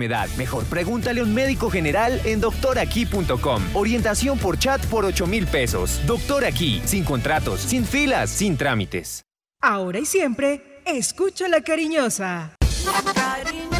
enfermedad. Mejor pregúntale a un médico general en doctoraquí.com. Orientación por chat por 8 mil pesos. Doctor Aquí, sin contratos, sin filas, sin trámites. Ahora y siempre, escucha la cariñosa. La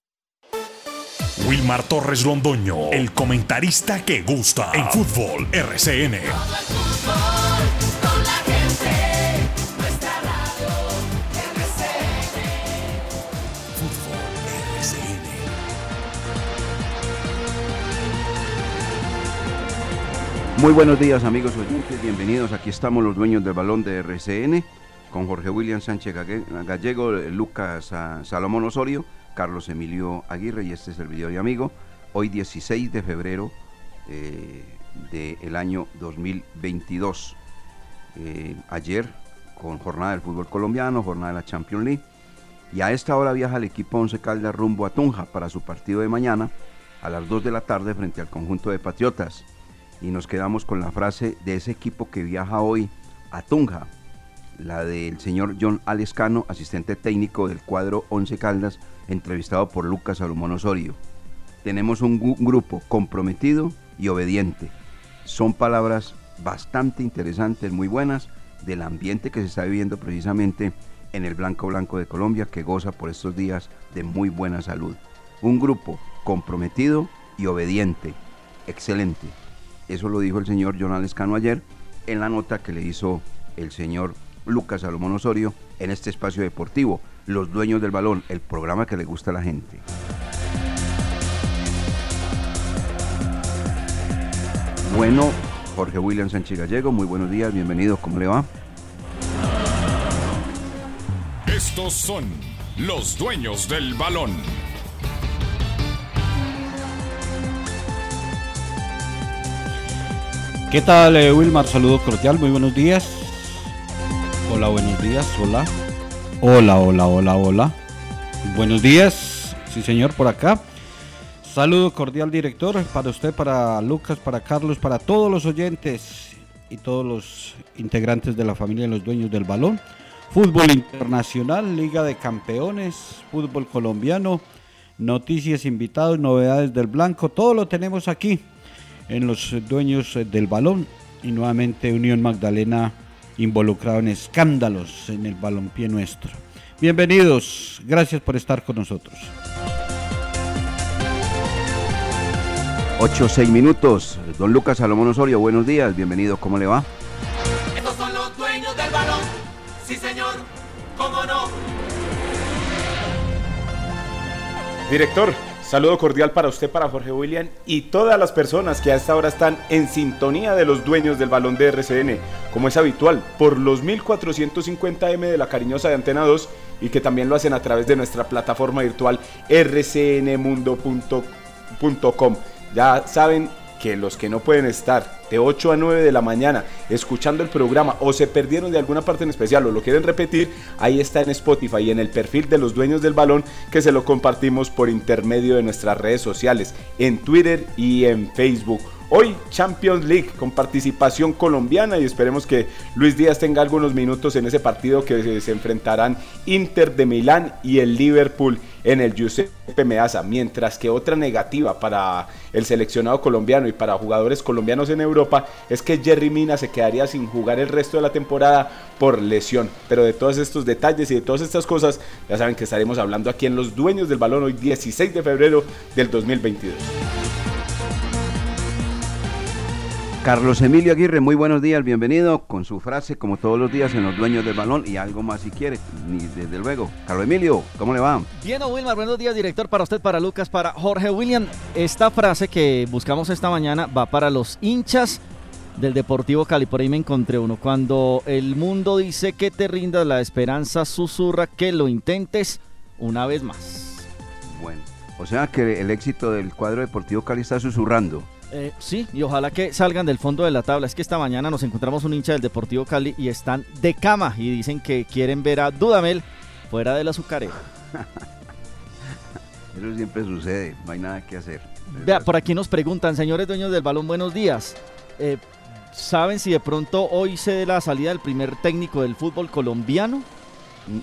Wilmar Torres Londoño, el comentarista que gusta en fútbol RCN. Muy buenos días amigos oyentes, bienvenidos. Aquí estamos los dueños del balón de RCN con Jorge William Sánchez Gallego, Lucas ah, Salomón Osorio, Carlos Emilio Aguirre y este es el video de amigo. Hoy 16 de febrero eh, del año 2022. Eh, ayer con jornada del fútbol colombiano, jornada de la Champions League. Y a esta hora viaja el equipo Once Caldas rumbo a Tunja para su partido de mañana a las 2 de la tarde frente al conjunto de Patriotas y nos quedamos con la frase de ese equipo que viaja hoy a Tunja, la del señor John Alescano, asistente técnico del cuadro Once Caldas, entrevistado por Lucas Salomón Osorio. Tenemos un, grupo comprometido y obediente. Son palabras bastante interesantes, muy buenas, del ambiente que se está viviendo precisamente en el Blanco Blanco de Colombia, que goza por estos días de muy buena salud. Un grupo comprometido y obediente. Excelente. Eso lo dijo el señor Jonal Escano ayer en la nota que le hizo el señor Lucas Salomón Osorio en este espacio deportivo, Los Dueños del Balón, el programa que le gusta a la gente. Bueno, Jorge William Sánchez Gallego, muy buenos días, bienvenido, ¿cómo le va? Estos son los dueños del balón. ¿Qué tal, eh, Wilmar? Saludo cordial, muy buenos días. Hola, buenos días, hola. Hola, hola, hola, hola. Buenos días, sí señor, por acá. Saludo cordial, director, para usted, para Lucas, para Carlos, para todos los oyentes y todos los integrantes de la familia de los dueños del balón. Fútbol internacional, Liga de Campeones, fútbol colombiano, noticias, invitados, novedades del blanco, todo lo tenemos aquí en los dueños del balón y nuevamente Unión Magdalena involucrado en escándalos en el balompié nuestro. Bienvenidos, gracias por estar con nosotros. 8 6 minutos. Don Lucas Salomón Osorio, buenos días, bienvenido, ¿cómo le va? Estos son los dueños del balón, sí señor, cómo no. Director, Saludo cordial para usted, para Jorge William y todas las personas que a esta hora están en sintonía de los dueños del balón de RCN, como es habitual, por los 1450M de la cariñosa de Antena 2 y que también lo hacen a través de nuestra plataforma virtual rcnmundo.com. Ya saben que los que no pueden estar de 8 a 9 de la mañana escuchando el programa o se perdieron de alguna parte en especial o lo quieren repetir, ahí está en Spotify y en el perfil de los dueños del balón que se lo compartimos por intermedio de nuestras redes sociales, en Twitter y en Facebook. Hoy Champions League con participación colombiana y esperemos que Luis Díaz tenga algunos minutos en ese partido que se enfrentarán Inter de Milán y el Liverpool en el Giuseppe Meazza, mientras que otra negativa para el seleccionado colombiano y para jugadores colombianos en Europa Europa es que Jerry Mina se quedaría sin jugar el resto de la temporada por lesión. Pero de todos estos detalles y de todas estas cosas, ya saben que estaremos hablando aquí en Los Dueños del Balón hoy 16 de febrero del 2022. Carlos Emilio Aguirre, muy buenos días, bienvenido con su frase como todos los días en los dueños del balón y algo más si quiere, ni desde luego. Carlos Emilio, ¿cómo le va? Bien, Wilmar, buenos días, director, para usted, para Lucas, para Jorge William. Esta frase que buscamos esta mañana va para los hinchas del Deportivo Cali, por ahí me encontré uno. Cuando el mundo dice que te rindas, la esperanza susurra que lo intentes una vez más. Bueno, o sea que el éxito del cuadro Deportivo Cali está susurrando. Eh, sí, y ojalá que salgan del fondo de la tabla. Es que esta mañana nos encontramos un hincha del Deportivo Cali y están de cama y dicen que quieren ver a Dudamel fuera del azucarero. Eso siempre sucede, no hay nada que hacer. Vea, por aquí nos preguntan, señores dueños del balón, buenos días. Eh, ¿Saben si de pronto hoy se dé la salida del primer técnico del fútbol colombiano?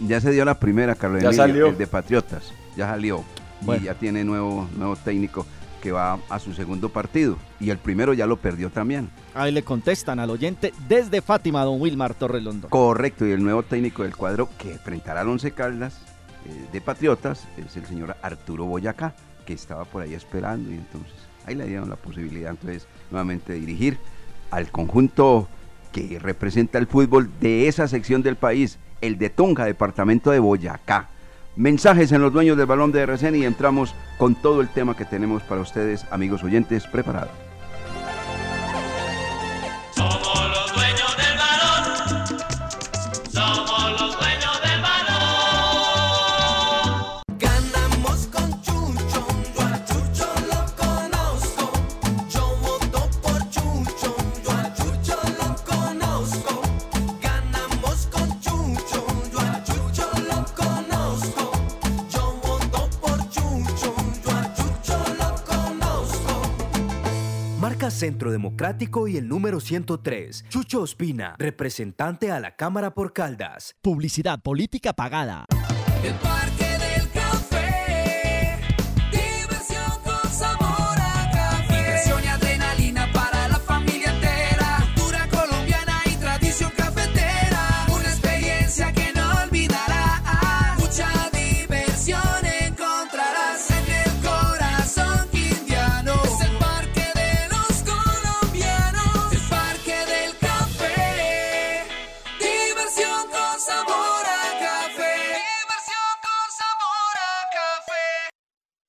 Ya se dio la primera, Carlos ya Emilio, salió. el de Patriotas. Ya salió. Bueno. Y ya tiene nuevo, nuevo técnico que va a su segundo partido. Y el primero ya lo perdió también. Ahí le contestan al oyente desde Fátima, don Wilmar Torrelondo. Correcto, y el nuevo técnico del cuadro que enfrentará al Once Caldas eh, de Patriotas es el señor Arturo Boyacá, que estaba por ahí esperando y entonces ahí le dieron la posibilidad entonces nuevamente de dirigir al conjunto que representa el fútbol de esa sección del país, el de Tunja, departamento de Boyacá. Mensajes en los dueños del balón de RCN y entramos con todo el tema que tenemos para ustedes, amigos oyentes, preparados. Centro Democrático y el número 103. Chucho Ospina, representante a la Cámara por Caldas. Publicidad política pagada. El Parque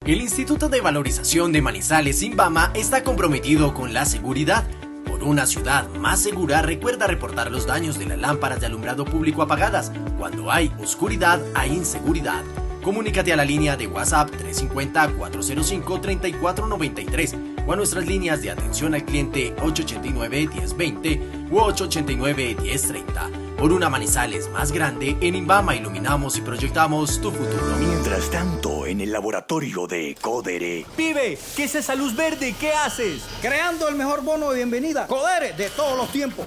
El Instituto de Valorización de Manizales Imbama está comprometido con la seguridad. Por una ciudad más segura, recuerda reportar los daños de las lámparas de alumbrado público apagadas. Cuando hay oscuridad, hay inseguridad. Comunícate a la línea de WhatsApp 350-405-3493 o a nuestras líneas de atención al cliente 889-1020 u 889-1030. Por una Manizales más grande, en Imbama iluminamos y proyectamos tu futuro. Mientras tanto, en el laboratorio de Codere. Pibe, ¿qué es esa luz verde? ¿Qué haces? Creando el mejor bono de bienvenida. Codere de todos los tiempos.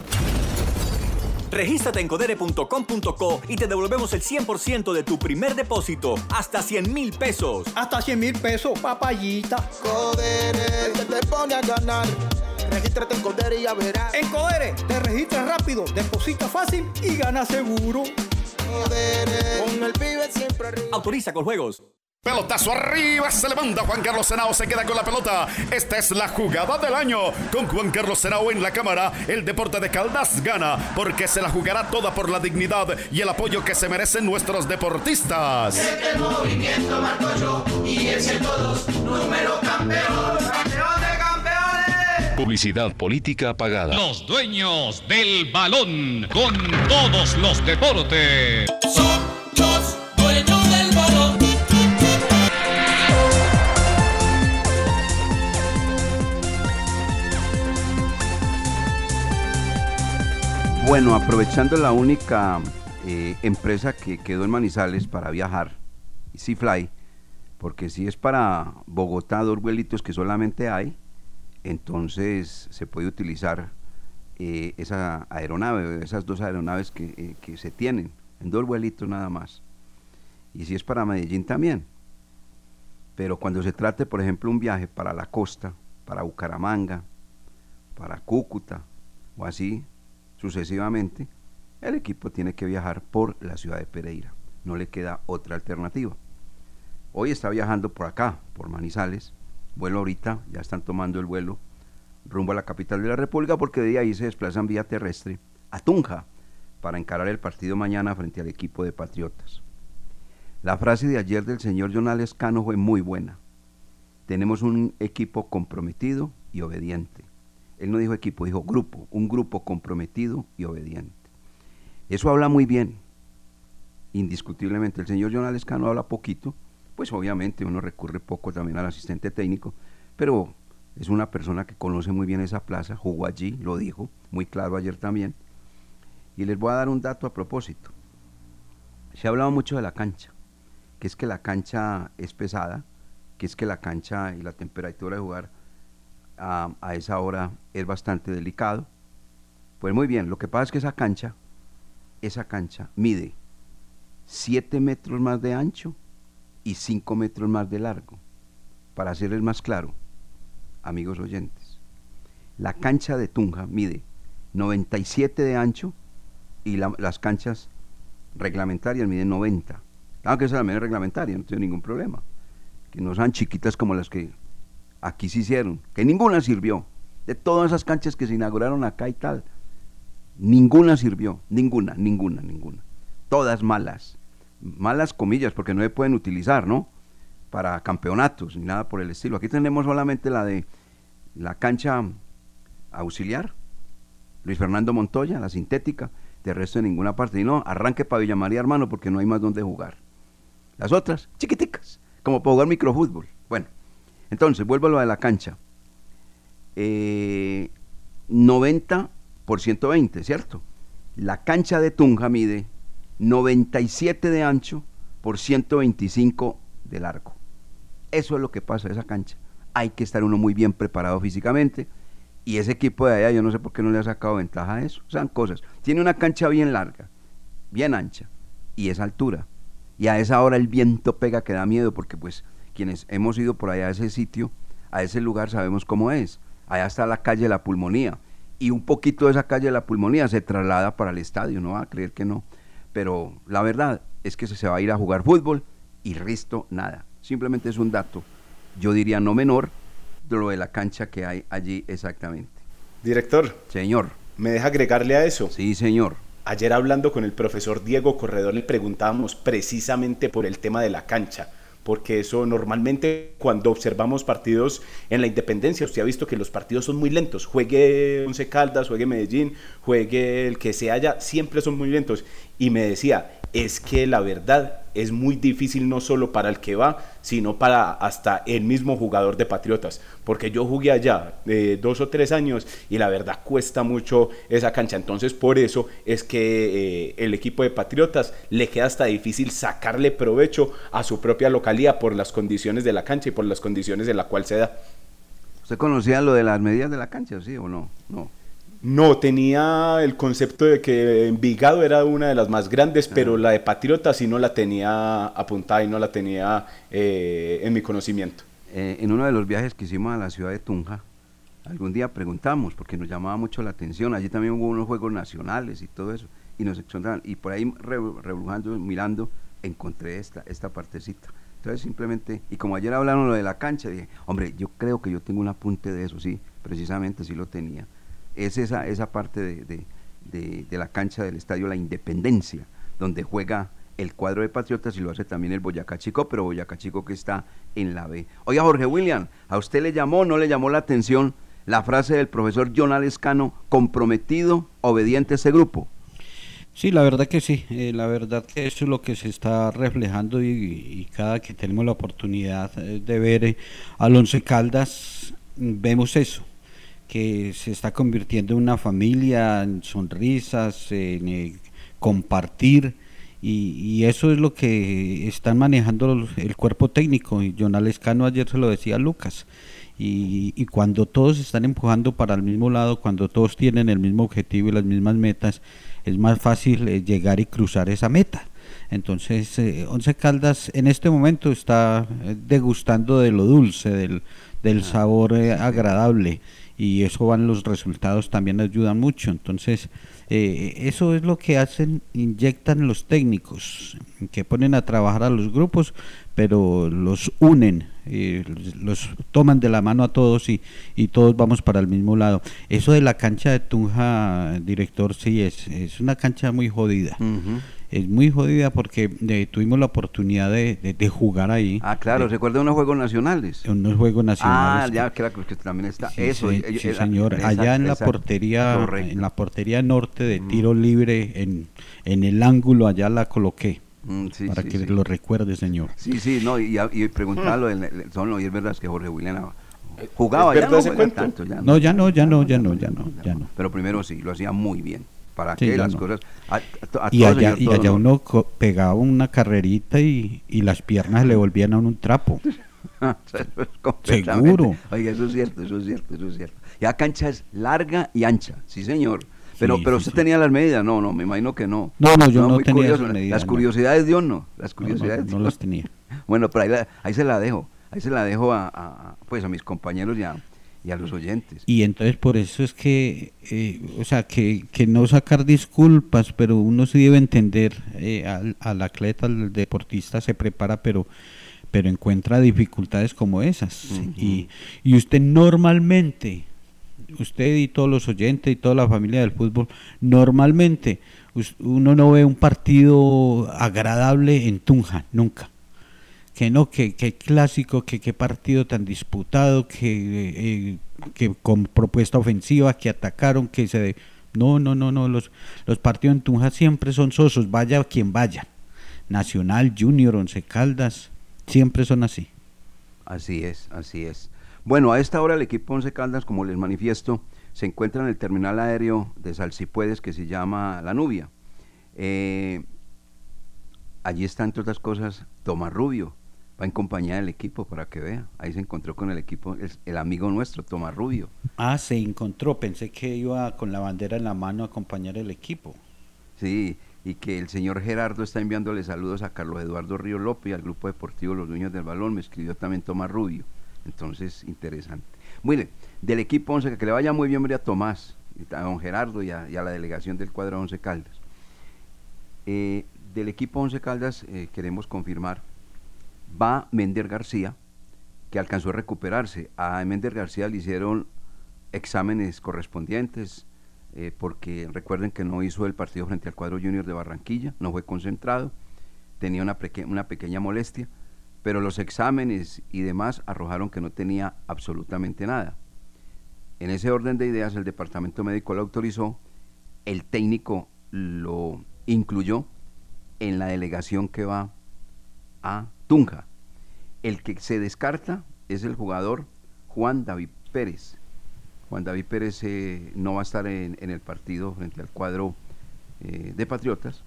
Regístrate en codere.com.co y te devolvemos el 100% de tu primer depósito, hasta 100 mil pesos. Hasta 100 mil pesos, papayita. Codere, que te pone a ganar. Regístrate en Codere y ya verás. En Codere, te registras rápido, deposita fácil y gana seguro. Codere, con el pibe siempre arriba. Autoriza con juegos. Pelotazo arriba, se levanta Juan Carlos Senao, se queda con la pelota. Esta es la jugada del año. Con Juan Carlos Senao en la cámara, el deporte de Caldas gana, porque se la jugará toda por la dignidad y el apoyo que se merecen nuestros deportistas. El movimiento marco yo y el 102, número campeón. ¡Campeón de! Publicidad política pagada. Los dueños del balón con todos los deportes. Son los dueños del balón. Bueno, aprovechando la única eh, empresa que quedó en Manizales para viajar, Seafly, porque si es para Bogotá dos vuelitos que solamente hay, entonces se puede utilizar eh, esa aeronave, esas dos aeronaves que, eh, que se tienen, en dos vuelitos nada más. Y si es para Medellín también. Pero cuando se trate, por ejemplo, un viaje para la costa, para Bucaramanga, para Cúcuta o así sucesivamente, el equipo tiene que viajar por la ciudad de Pereira. No le queda otra alternativa. Hoy está viajando por acá, por Manizales. Vuelo ahorita, ya están tomando el vuelo rumbo a la capital de la República porque de ahí se desplazan vía terrestre a Tunja para encarar el partido mañana frente al equipo de Patriotas. La frase de ayer del señor Jonales Cano fue muy buena. Tenemos un equipo comprometido y obediente. Él no dijo equipo, dijo grupo, un grupo comprometido y obediente. Eso habla muy bien, indiscutiblemente. El señor Jonales Cano habla poquito, pues obviamente uno recurre poco también al asistente técnico, pero es una persona que conoce muy bien esa plaza, jugó allí, lo dijo, muy claro ayer también. Y les voy a dar un dato a propósito. Se ha hablado mucho de la cancha, que es que la cancha es pesada, que es que la cancha y la temperatura de jugar a, esa hora es bastante delicado. Pues muy bien, lo que pasa es que esa cancha, esa cancha mide 7 metros más de ancho y 5 metros más de largo. Para hacerles más claro, amigos oyentes, la cancha de Tunja mide 97 de ancho y la- las canchas reglamentarias miden 90. Claro que esa es la medida reglamentaria, no tengo ningún problema. Que no sean chiquitas como las que aquí se hicieron, que ninguna sirvió. De todas esas canchas que se inauguraron acá y tal, ninguna sirvió, ninguna, ninguna, ninguna. Todas malas. Malas comillas, porque no se pueden utilizar, ¿no? Para campeonatos ni nada por el estilo. Aquí tenemos solamente la de la cancha auxiliar, Luis Fernando Montoya, la sintética, de resto en ninguna parte. Y no, arranque para Villa María, hermano, porque no hay más donde jugar. Las otras, chiquiticas, como para jugar microfútbol. Bueno, entonces, vuelvo a lo de la cancha. Eh, 90 por 120, ¿cierto? La cancha de Tunja mide 97 de ancho por 125 de largo. Eso es lo que pasa en esa cancha. Hay que estar uno muy bien preparado físicamente. Y ese equipo de allá, yo no sé por qué no le ha sacado ventaja a eso. Sean cosas. Tiene una cancha bien larga, bien ancha, y esa altura. Y a esa hora el viento pega que da miedo, porque pues quienes hemos ido por allá a ese sitio, a ese lugar, sabemos cómo es. Allá está la calle de la pulmonía. Y un poquito de esa calle de la pulmonía se traslada para el estadio, no va a creer que no. Pero la verdad es que se se va a ir a jugar fútbol y resto nada. Simplemente es un dato, yo diría no menor, de lo de la cancha que hay allí exactamente. Director. Señor. ¿Me deja agregarle a eso? Sí, señor. Ayer hablando con el profesor Diego Corredor le preguntábamos precisamente por el tema de la cancha, porque eso normalmente cuando observamos partidos en la Independencia, usted ha visto que los partidos son muy lentos, juegue Once Caldas, juegue Medellín, juegue el que se haya, siempre son muy lentos. Y me decía, es que la verdad es muy difícil no solo para el que va, sino para hasta el mismo jugador de Patriotas, porque yo jugué allá eh, dos o tres años y la verdad cuesta mucho esa cancha, entonces por eso es que eh, el equipo de Patriotas le queda hasta difícil sacarle provecho a su propia localidad por las condiciones de la cancha y por las condiciones en la cual se da. ¿Usted conocía lo de las medidas de la cancha, sí o no? No. No, tenía el concepto de que Envigado era una de las más grandes, pero la de Patriotas sí no la tenía apuntada y no la tenía eh, en mi conocimiento. Eh, en uno de los viajes que hicimos a la ciudad de Tunja, algún día preguntamos, porque nos llamaba mucho la atención, allí también hubo unos juegos nacionales y todo eso, y nos exondaban, y por ahí re- rebrujando, mirando, encontré esta, esta partecita. Entonces simplemente, y como ayer hablaron lo de la cancha, dije, hombre, yo creo que yo tengo un apunte de eso, sí, precisamente sí lo tenía. Es esa, esa parte de, de- de- la cancha del estadio La Independencia, donde juega el cuadro de Patriotas y lo hace también el Boyacá Chico, pero Boyacá Chico que está en la B. Oiga, Jorge William, ¿a usted le llamó no le llamó la atención la frase del profesor John Alescano, comprometido, obediente a ese grupo? Sí, la verdad que sí, eh, la verdad que eso es lo que se está reflejando y, cada que tenemos la oportunidad eh, de ver eh, al Caldas, vemos eso, que se está convirtiendo en una familia, en sonrisas, en eh, compartir, y, y eso es lo que están manejando los- el cuerpo técnico, y John Alescano ayer se lo decía a Lucas, y, y cuando todos están empujando para el mismo lado, cuando todos tienen el mismo objetivo y las mismas metas, es más fácil eh, llegar y cruzar esa meta. Entonces, eh, Once Caldas en este momento está eh, degustando de lo dulce, del, del sabor eh, agradable. Y eso van los resultados también ayudan mucho. Entonces, eh, eso es lo que hacen, inyectan los técnicos, que ponen a trabajar a los grupos, pero los unen, eh, los toman de la mano a todos y, y todos vamos para el mismo lado. Eso de la cancha de Tunja, director, sí, es, es una cancha muy jodida. Es muy jodida porque eh, tuvimos la oportunidad de, de- de jugar ahí. Ah, claro, de- recuerda unos Juegos Nacionales. unos juegos nacionales. Ah, ya, claro, que también está. Sí, eso, sí, ellos- sí, era- señor. Allá en la portería, Correcto. en la portería norte de tiro libre, en, en el ángulo allá la coloqué. Mm, sí, para sí, que sí. lo recuerde, señor. Sí, sí, no, y, y preguntaba lo del- el- son, y es verdad que Jorge William jugaba, ¿Es ya no tanto, ya No, ya no, ya no, ya no, ya no, ya no. Pero primero sí, lo hacía muy bien. ¿Para Sí, qué ya las no. cosas? A, a- a Y allá, y allá ¿no? uno pegaba una carrerita y, y las piernas le volvían a un trapo. Seguro. Oiga, eso es cierto, eso es cierto, eso es cierto. Ya cancha es larga y ancha, sí señor. Pero, Sí, pero sí, usted tenía las medidas, no, no, me imagino que no. No, no, yo no tenía curioso. esas medidas, Las no. curiosidades Dios no, las No, curiosidades no, no las tenía. Bueno, pero ahí, la- ahí se la dejo, ahí se la dejo a, pues a mis compañeros y a, y a los oyentes. Y entonces por eso es que, eh, o sea, que, que no sacar disculpas, pero uno sí debe entender eh, al, al atleta, al deportista se prepara, pero pero encuentra dificultades como esas. y, y usted normalmente, usted y todos los oyentes y toda la familia del fútbol, normalmente uno no ve un partido agradable en Tunja, nunca que no, que, que clásico, que qué partido tan disputado, que, eh, que con propuesta ofensiva, que atacaron, que se... de- No, no, no, no, los, los partidos en Tunja siempre son sosos, vaya quien vaya. Nacional, Junior, Once Caldas, siempre son así. Así es, así es. Bueno, a esta hora el equipo Once Caldas, como les manifiesto, se encuentra en el terminal aéreo de Salsipuedes que se llama La Nubia. Eh, allí está, entre otras cosas, Tomás Rubio. Va en compañía del equipo para que vea. Ahí se encontró con el equipo, el, el amigo nuestro, Tomás Rubio. Ah, se encontró, pensé que iba con la bandera en la mano a acompañar el equipo. Sí, y que el señor Gerardo está enviándole saludos a Carlos Eduardo Río López y al grupo deportivo Los Dueños del Balón. Me escribió también Tomás Rubio. Entonces, interesante. Bien, del equipo 11, que le vaya muy bien hombre, a Tomás, a don Gerardo y a, y a la delegación del cuadro 11 Caldas. Eh, del equipo 11 Caldas eh, queremos confirmar, va Mender García, que alcanzó a recuperarse. A Mender García le hicieron exámenes correspondientes, eh, porque recuerden que no hizo el partido frente al cuadro junior de Barranquilla, no fue concentrado, tenía una, una pequeña molestia, pero los exámenes y demás arrojaron que no tenía absolutamente nada. En ese orden de ideas, el departamento médico lo autorizó, el técnico lo incluyó en la delegación que va a Tunja. El que se descarta es el jugador Juan David Pérez. Juan David Pérez eh, no va a estar en, en el partido frente al cuadro eh, de Patriotas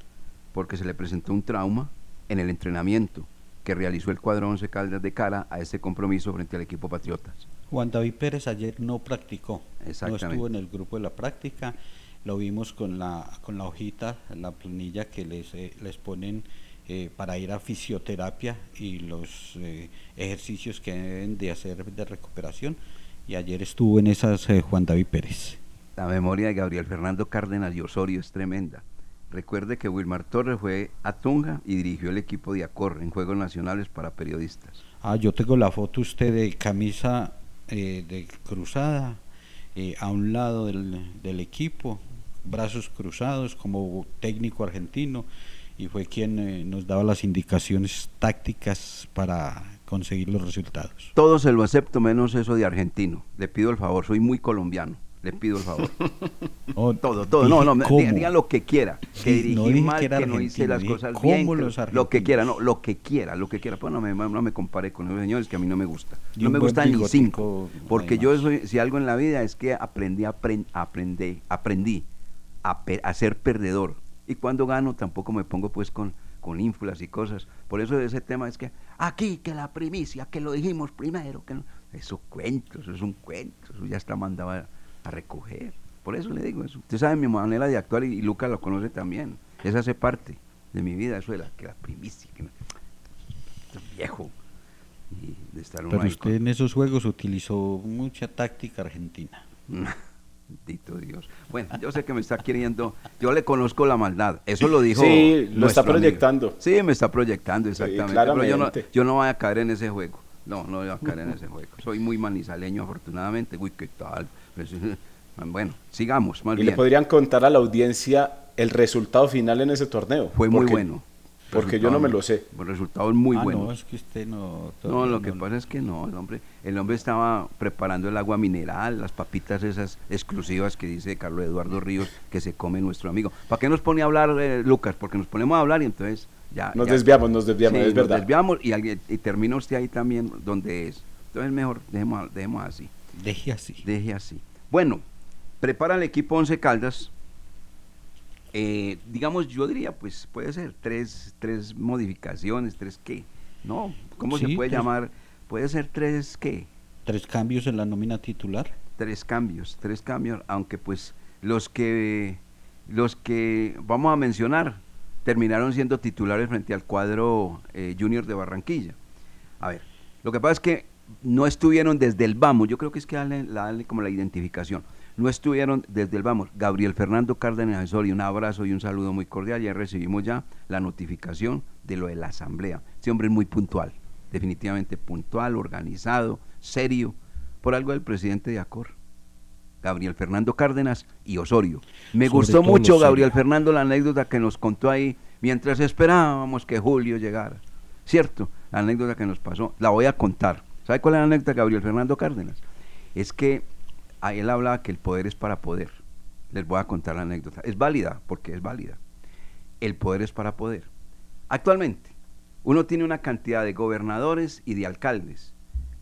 porque se le presentó un trauma en el entrenamiento que realizó el cuadro 11 Caldas de cara a este compromiso frente al equipo Patriotas. Juan David Pérez ayer no practicó, no estuvo en el grupo de la práctica, lo vimos con la, con la hojita, la planilla que les, eh, les ponen eh, para ir a fisioterapia y los eh, ejercicios que deben de hacer de recuperación. Y ayer estuvo en esas eh, Juan David Pérez. La memoria de Gabriel Fernando Cárdenas y Osorio es tremenda. Recuerde que Wilmar Torres fue a Tunja y dirigió el equipo de Acor en Juegos Nacionales para periodistas. Ah, yo tengo la foto usted de camisa de cruzada a un lado del, del equipo, brazos cruzados como técnico argentino y fue quien eh, nos daba las indicaciones tácticas para conseguir los resultados. Todo se lo acepto menos eso de argentino. Le pido el favor, soy muy colombiano. Le pido el favor. todo, todo. No, no, ¿cómo? diga, lo que quiera. Que dirigí no mal, que que, no hice las cosas ¿cómo bien. que- lo que quiera, no, lo que quiera, lo que quiera. Pues no me, no me compare con esos señores que a mí no me gusta. No me gustan ni cinco. Porque yo soy, si algo en la vida es que aprendí, apren- aprendí, aprendí a, pe- a ser perdedor. Y cuando gano tampoco me pongo pues con, con ínfulas y cosas. Por eso ese tema es que aquí, que la primicia, que lo dijimos primero, que no. Eso cuento, eso es un cuento, eso ya está mandado a, a recoger. Por eso le digo eso. Usted sabe mi manera de actuar y, y Lucas lo conoce también. Esa hace parte de mi vida, eso de la, que la primicia, que no- viejo. Y de estar Pero usted en esos juegos utilizó mucha táctica argentina. Bendito Dios. Bueno, yo sé que me está queriendo, yo le conozco la maldad. Eso lo dijo. Sí, lo está proyectando. Sí, me está proyectando, exactamente. pero yo no, yo no voy a caer en ese juego. No, no voy a caer en ese juego. Soy muy manizaleño, afortunadamente. Uy, ¿qué tal? Pues, Bueno, sigamos, más Y bien. le podrían contar a la audiencia el resultado final en ese torneo. Fue muy bueno. Porque yo no me lo sé. El resultado es muy Ah, bueno. no, es que usted no... No, lo que pasa es que no, el hombre, el hombre estaba preparando el agua mineral, las papitas esas exclusivas que dice Carlos Eduardo Ríos que se come nuestro amigo. ¿Para qué nos pone a hablar, eh, Lucas? Porque nos ponemos a hablar y entonces ya... Nos ya- desviamos, nos desviamos, Sí, es verdad. Nos desviamos y, alguien- y termina usted ahí también donde es. Entonces mejor dejemos, dejemos así. Deje así. Deje así. Bueno, prepara el equipo Once Caldas. Eh, digamos, yo diría, pues puede ser tres, tres modificaciones, tres qué. No, ¿cómo se puede tres- llamar? Puede ser tres qué. Tres cambios en la nómina titular. Tres cambios, tres cambios, aunque pues los que los que vamos a mencionar terminaron siendo titulares frente al cuadro eh, Junior de Barranquilla. A ver, lo que pasa es que no estuvieron desde el vamos, yo creo que es que darle, darle como la identificación, no estuvieron desde el vamos. Gabriel Fernando Cárdenas Osorio, un abrazo y un saludo muy cordial, ya recibimos ya la notificación de lo de la asamblea. Este hombre es muy puntual, definitivamente puntual, organizado, serio, por algo del presidente de Acor. Gabriel Fernando Cárdenas y Osorio. Me Sobre gustó mucho, Gabriel. Fernando, la anécdota que nos contó ahí mientras esperábamos que Julio llegara. ¿Cierto? La anécdota que nos pasó. La voy a contar. ¿Sabe cuál es la anécdota de Gabriel Fernando Cárdenas? Es que a él hablaba que el poder es para poder. Les voy a contar la anécdota. Es válida, porque es válida. El poder es para poder. Actualmente, uno tiene una cantidad de gobernadores y de alcaldes.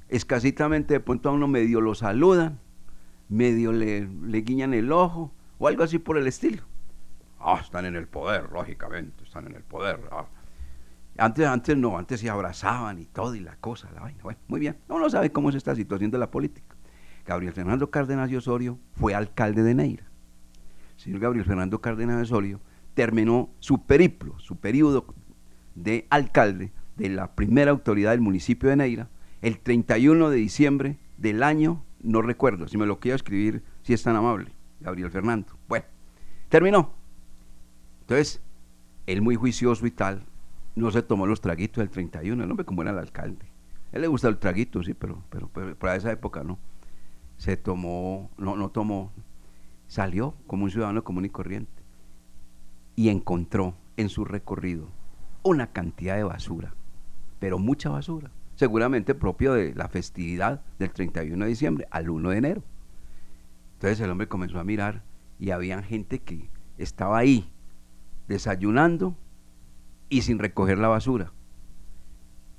Escasitamente de pronto a uno medio lo saludan, medio le, le guiñan el ojo o algo así por el estilo. Ah, están en el poder, lógicamente, están en el poder. ah. Antes, antes no, antes se abrazaban y todo y la cosa, la vaina. Bueno, muy bien. Uno sabe cómo es esta situación de la política. Gabriel Fernando Cárdenas y Osorio fue alcalde de Neira. El señor Gabriel Fernando Cárdenas de Osorio terminó su periplo, su periodo de alcalde de la primera autoridad del municipio de Neira el 31 de diciembre del año, no recuerdo, si me lo quiero escribir, si es tan amable, Gabriel Fernando. Bueno, terminó. Entonces, él muy juicioso y tal, no se tomó los traguitos del 31, el hombre como era el alcalde. A él le gusta el traguito, sí, pero para esa época no. Se tomó, no, no tomó, salió como un ciudadano común y corriente y encontró en su recorrido una cantidad de basura, pero mucha basura, seguramente propio de la festividad del 31 de diciembre al 1 de enero. Entonces el hombre comenzó a mirar y había gente que estaba ahí desayunando y sin recoger la basura.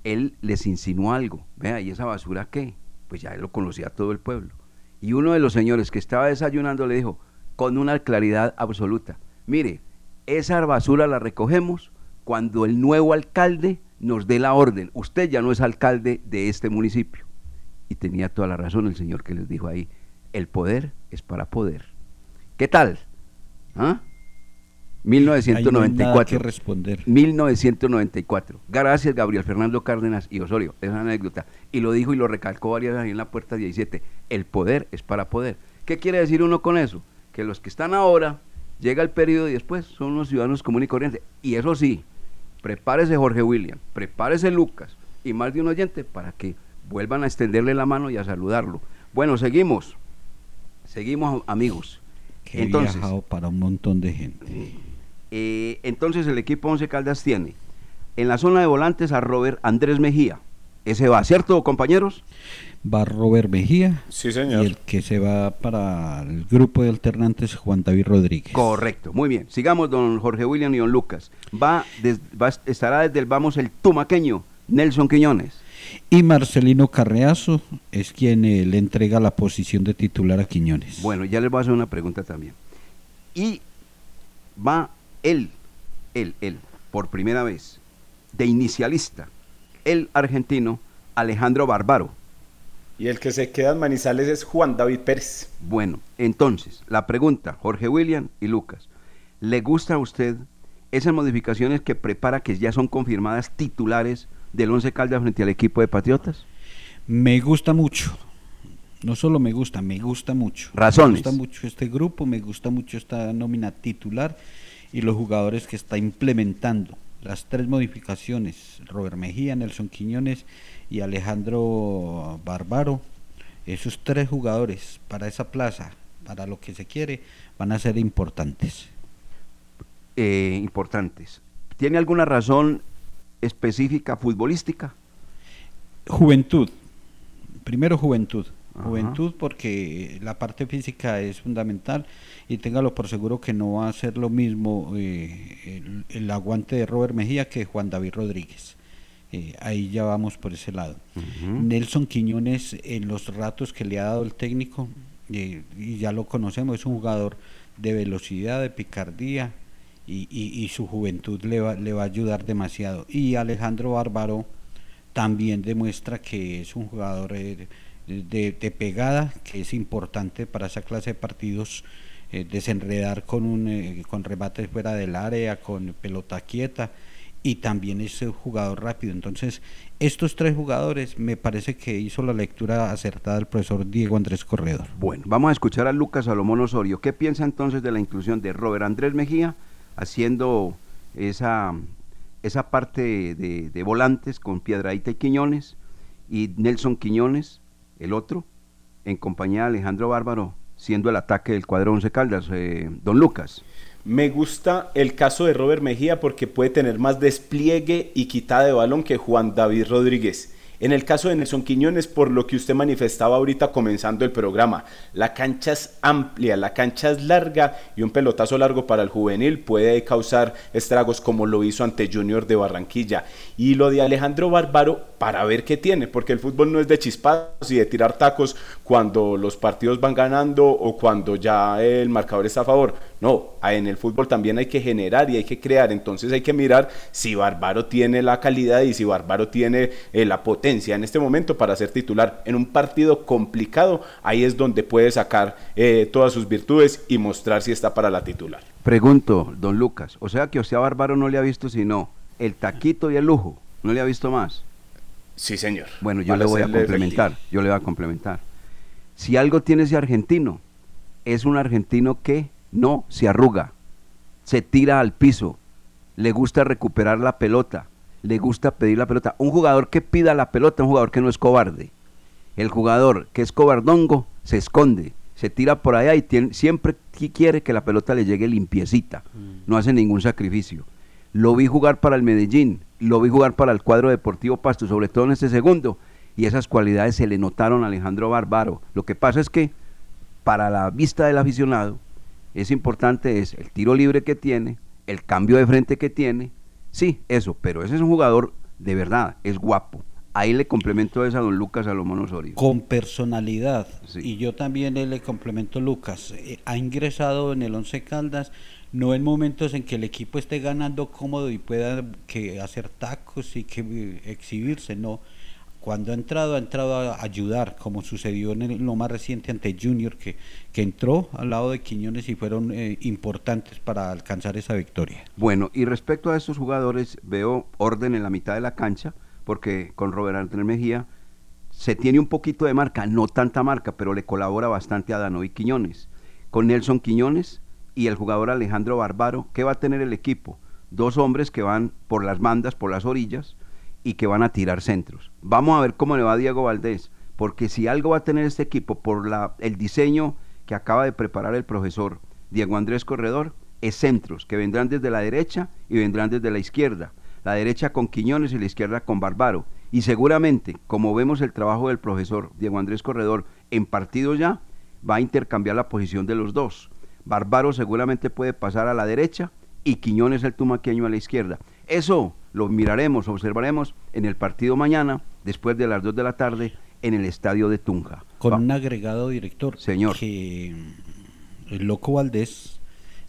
Él les insinuó algo, vea, ¿y esa basura qué? Pues ya él lo conocía todo el pueblo. Y uno de los señores que estaba desayunando le dijo, con una claridad absoluta, mire, esa basura la recogemos cuando el nuevo alcalde nos dé la orden. Usted ya no es alcalde de este municipio. Y tenía toda la razón el señor que les dijo ahí, el poder es para poder. ¿Qué tal? ¿Ah? Ahí no hay 1994. nada que responder. 1994. Gracias Gabriel Fernando Cárdenas y Osorio. Es una anécdota. Y lo dijo y lo recalcó varias veces ahí en la puerta 17. El poder es para poder. ¿Qué quiere decir uno con eso? Que los que están ahora, llega el periodo y después son unos ciudadanos comunes y corrientes. Y eso sí, prepárese Jorge William, prepárese Lucas y más de un oyente para que vuelvan a extenderle la mano y a saludarlo. Bueno, seguimos. Seguimos amigos. Que he Entonces, viajado para un montón de gente. Eh, entonces el equipo Once Caldas tiene en la zona de volantes a Robert Andrés Mejía. Ese va, ¿cierto, compañeros? Va Robert Mejía. Sí, señor. Y el que se va para el grupo de alternantes Juan David Rodríguez. Correcto, muy bien. Sigamos, don Jorge William y don Lucas. Va, des- va- estará desde el vamos el tumaqueño, Nelson Quiñones. Y Marcelino Carreazo es quien eh, le entrega la posición de titular a Quiñones. Bueno, ya les voy a hacer una pregunta también. Y va él, él, él, por primera vez, de inicialista, el argentino Alejandro Barbaro. Y el que se queda en Manizales es Juan David Pérez. Bueno, entonces, la pregunta, Jorge William y Lucas, ¿le gusta a usted esas modificaciones que prepara que ya son confirmadas titulares del Once Caldas frente al equipo de Patriotas? Me gusta mucho. No solo me gusta, me gusta mucho. Razones. Me gusta mucho este grupo, me gusta mucho esta nómina titular y los jugadores que está implementando. Las tres modificaciones, Robert Mejía, Nelson Quiñones y Alejandro Bárbaro, esos tres jugadores para esa plaza, para lo que se quiere, van a ser importantes. Eh, importantes. ¿Tiene alguna razón específica futbolística? Juventud. Primero juventud. Juventud porque la parte física es fundamental y téngalo por seguro que no va a ser lo mismo eh, el, el aguante de Robert Mejía que Juan David Rodríguez. Eh, ahí ya vamos por ese lado. Nelson Quiñones, en los ratos que le ha dado el técnico, eh, y ya lo conocemos, es un jugador de velocidad, de picardía, y, y- y su juventud le va, le va a ayudar demasiado. Y Alejandro Bárbaro también demuestra que es un jugador de, pegada, que es importante para esa clase de partidos. eh, desenredar con un eh, con rebates fuera del área, con pelota quieta y también es jugador rápido. Entonces, estos tres jugadores me parece que hizo la lectura acertada el profesor Diego Andrés Corredor. Bueno, vamos a escuchar a Lucas Salomón Osorio. ¿Qué piensa entonces de la inclusión de Robert Andrés Mejía haciendo esa, esa parte de, de volantes con Piedraíta y Quiñones y Nelson Quiñones, el otro, en compañía de Alejandro Bárbaro, siendo el ataque del cuadro Once Caldas, eh, don Lucas? Me gusta el caso de Robert Mejía porque puede tener más despliegue y quitada de balón que Juan David Rodríguez. En el caso de Nelson Quiñones, por lo que usted manifestaba ahorita comenzando el programa, la cancha es amplia, la cancha es larga y un pelotazo largo para el juvenil puede causar estragos como lo hizo ante Junior de Barranquilla. Y lo de Alejandro Bárbaro, para ver qué tiene, porque el fútbol no es de chispados y de tirar tacos cuando los partidos van ganando o cuando ya el marcador está a favor. No, en el fútbol también hay que generar y hay que crear, entonces hay que mirar si Bárbaro tiene la calidad y si Bárbaro tiene eh, la potencia en este momento para ser titular. En un partido complicado, ahí es donde puede sacar eh, todas sus virtudes y mostrar si está para la titular. Pregunto, don Lucas, o sea que usted a Bárbaro no le ha visto sino el taquito y el lujo, no le ha visto más. Sí, señor. Bueno, yo Para le voy a complementar, yo le voy a complementar. Si algo tiene ese argentino, es un argentino que no se arruga, se tira al piso, le gusta recuperar la pelota, le gusta pedir la pelota. Un jugador que pida la pelota, un jugador que no es cobarde. El jugador que es cobardongo se esconde, se tira por allá y tiene- siempre qui- quiere que la pelota le llegue limpiecita, no hace ningún sacrificio. Lo vi jugar para el Medellín, lo vi jugar para el cuadro deportivo Pasto, sobre todo en este segundo, y esas cualidades se le notaron a Alejandro Bárbaro. Lo que pasa es que para la vista del aficionado es importante es el tiro libre que tiene, el cambio de frente que tiene, sí, eso, pero ese es un jugador de verdad, es guapo. Ahí le complemento eso a don Lucas Salomón Osorio. Con personalidad. Y yo también le complemento Lucas. eh, ha ingresado en el Once Caldas, no en momentos en que el equipo esté ganando cómodo y pueda que hacer tacos y que eh, exhibirse, no. Cuando ha entrado, ha entrado a ayudar, como sucedió en lo más reciente ante Junior, que, que entró al lado de Quiñones y fueron eh, importantes para alcanzar esa victoria. Bueno, y respecto a estos jugadores, veo orden en la mitad de la cancha, porque con Robert Andrés Mejía se tiene un poquito de marca, no tanta marca, pero le colabora bastante a Danovi Quiñones. Con Nelson Quiñones y el jugador Alejandro Barbaro, ¿qué va a tener el equipo? Dos hombres que van por las bandas, por las orillas, y que van a tirar centros. Vamos a ver cómo le va a Diego Valdés, porque si algo va a tener este equipo por el diseño que acaba de preparar el profesor Diego Andrés Corredor, es centros que vendrán desde la derecha y vendrán desde la izquierda. La derecha con Quiñones y la izquierda con Barbaro. Y seguramente, como vemos el trabajo del profesor Diego Andrés Corredor en partido ya, va a intercambiar la posición de los dos. Barbaro seguramente puede pasar a la derecha y Quiñones el tumaqueño a la izquierda. Eso lo miraremos, observaremos en el partido mañana, después de las 2 de la tarde, en el estadio de Tunja. Con Va- un agregado director. Señor. Que mm, el Loco Valdés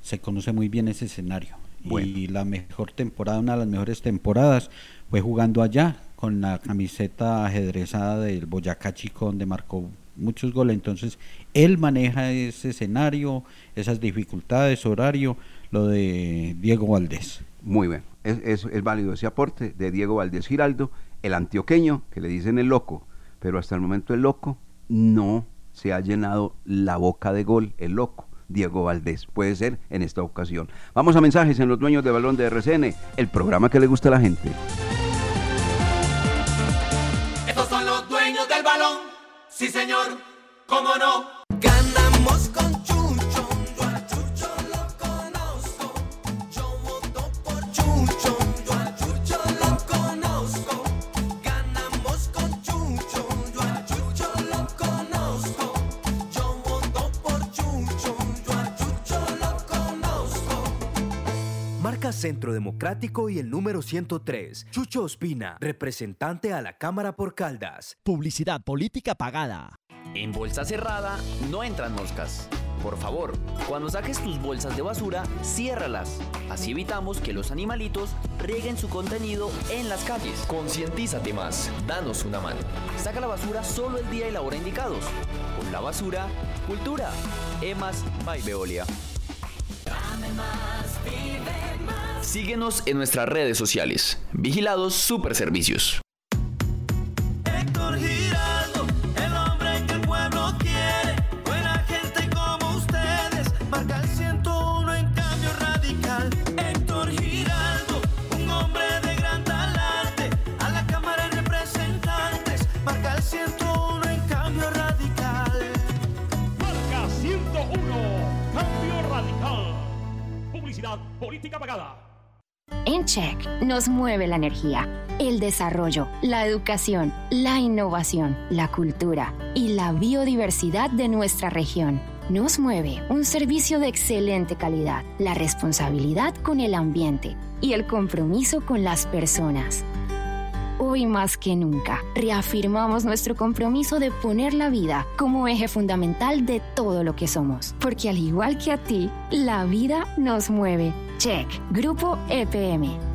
se conoce muy bien ese escenario. Y la mejor temporada, una de las mejores temporadas, fue jugando allá con la camiseta ajedrezada del Boyacá Chico, donde marcó muchos goles. Entonces, él maneja ese escenario, esas dificultades, horario, lo de Diego Valdés. Muy bien, es, es- es válido ese aporte de Diego Valdés Giraldo, el antioqueño, que le dicen el loco, pero hasta el momento el loco no se ha llenado la boca de gol, el loco. Diego Valdés. Puede ser en esta ocasión. Vamos a mensajes en los dueños de balón de RCN, el programa que le gusta a la gente. Estos son los dueños del balón. Sí, señor. ¿Cómo no? Ganamos con Centro Democrático y el número 103. Chucho Ospina, representante a la Cámara por Caldas. Publicidad política pagada. En bolsa cerrada no entran moscas. Por favor, cuando saques tus bolsas de basura, ciérralas. Así evitamos que los animalitos rieguen su contenido en las calles. Concientízate más, danos una mano. Saca la basura solo el día y la hora indicados. Con la basura, cultura. Emas by Veolia. Síguenos en nuestras redes sociales. Vigilados Super Servicios. Héctor Giraldo, el hombre que el pueblo quiere. Buena gente como ustedes, marca el 101 en cambio radical. Héctor Giraldo, un hombre de gran talante. A la Cámara de Representantes, marca el 101 en cambio radical. Marca 101, cambio radical. Publicidad política pagada. En Check nos mueve la energía, el desarrollo, la educación, la innovación, la cultura y la biodiversidad de nuestra región. Nos mueve un servicio de excelente calidad, la responsabilidad con el ambiente y el compromiso con las personas. Hoy más que nunca, reafirmamos nuestro compromiso de poner la vida como eje fundamental de todo lo que somos. Porque al igual que a ti, la vida nos mueve. Check, Grupo EPM.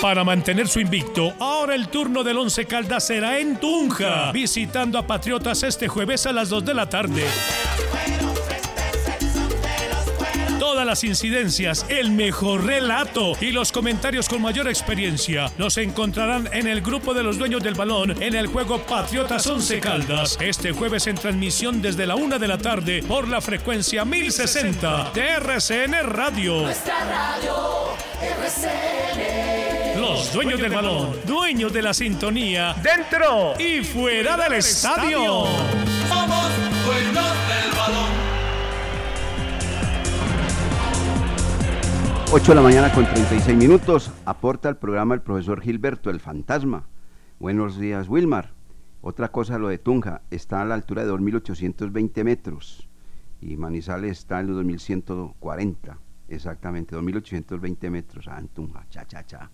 Para mantener su invicto, ahora el turno del Once Caldas será en Tunja, visitando a Patriotas este jueves a las 2 de la tarde. Todas las incidencias, el mejor relato y los comentarios con mayor experiencia los encontrarán en el grupo de los dueños del balón en el juego Patriotas Once Caldas. Este jueves en transmisión desde la 1 de la tarde por la frecuencia 1060 de RCN Radio. Nuestra radio RCN. Dueños del balón, dueños de la sintonía, dentro y fuera del estadio. Somos dueños del balón. 8 de la mañana con 36 minutos. Aporta al programa el profesor Gilberto, el fantasma. Buenos días, Wilmar. Otra cosa, lo de Tunja, está a la altura de 2.820 metros y Manizales está en los 2.140, exactamente, 2.820 metros. Ah, en Tunja, cha, cha, cha.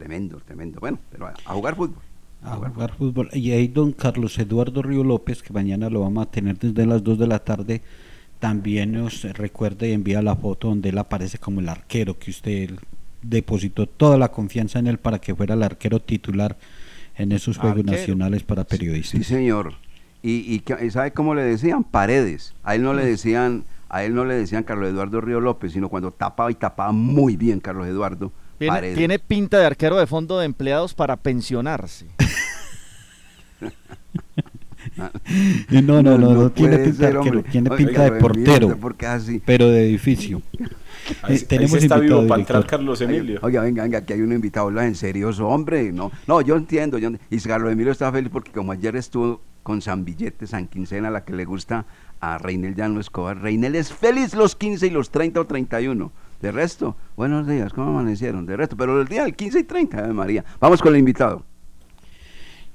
Tremendo, tremendo. Bueno, pero a, a jugar fútbol. A jugar fútbol. Y ahí don Carlos Eduardo Río López, que mañana lo vamos a tener desde las 2 de la tarde, también nos recuerda y envía la foto donde él aparece como el arquero, que usted depositó toda la confianza en él para que fuera el arquero titular en esos Juegos Arquero. Nacionales para periodistas. Sí, señor. Y, y que- ¿sabe cómo le decían? Paredes. A él no le decían a él no le decían Carlos Eduardo Río López, sino cuando tapaba y tapaba muy bien Carlos Eduardo. Tiene, pinta de arquero de fondo de empleados para pensionarse. No, no, no, no, No tiene pinta de arquero, hombre. tiene Oiga, pinta de portero, pero de edificio. Ahí- Eh, ahí se está invitado, vivo para entrar. Carlos Emilio. Oiga, venga, venga, aquí hay un invitado, habla en serio, hombre, no, no, yo entiendo, yo, y Carlos Emilio está feliz porque como ayer estuvo con San Billete, San Quincena, la que le gusta a Reinel Llano Escobar, Reinel es feliz los 15 y los 30 o 31, de resto, buenos días, ¿cómo amanecieron? De resto, pero el día del 15 y 30, Ave María, vamos con el invitado.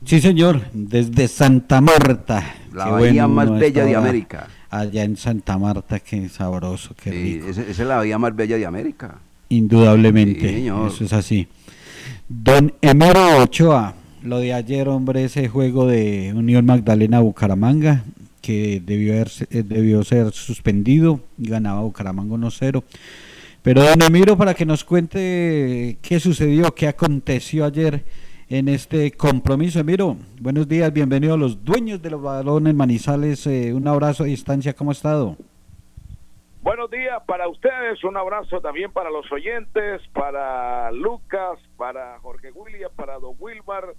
Sí, señor, desde Santa Marta. La bahía más bella de América. Allá en Santa Marta, qué sabroso, qué Sí, rico. esa es la bahía más bella de América. Indudablemente, Sí, señor. eso es así. Don Emero Ochoa, lo de ayer, hombre, ese juego de Unión Magdalena Bucaramanga, que debió, haber, eh, debió ser suspendido, ganaba Bucaramanga 1-0. Pero don Emiro, para que nos cuente qué sucedió, qué aconteció ayer en este compromiso. Emiro, buenos días, bienvenido a los dueños de los balones Manizales, eh, un abrazo a distancia, ¿cómo ha estado? Buenos días para ustedes, un abrazo también para los oyentes, para Lucas, para Jorge William, para Don Wilmar,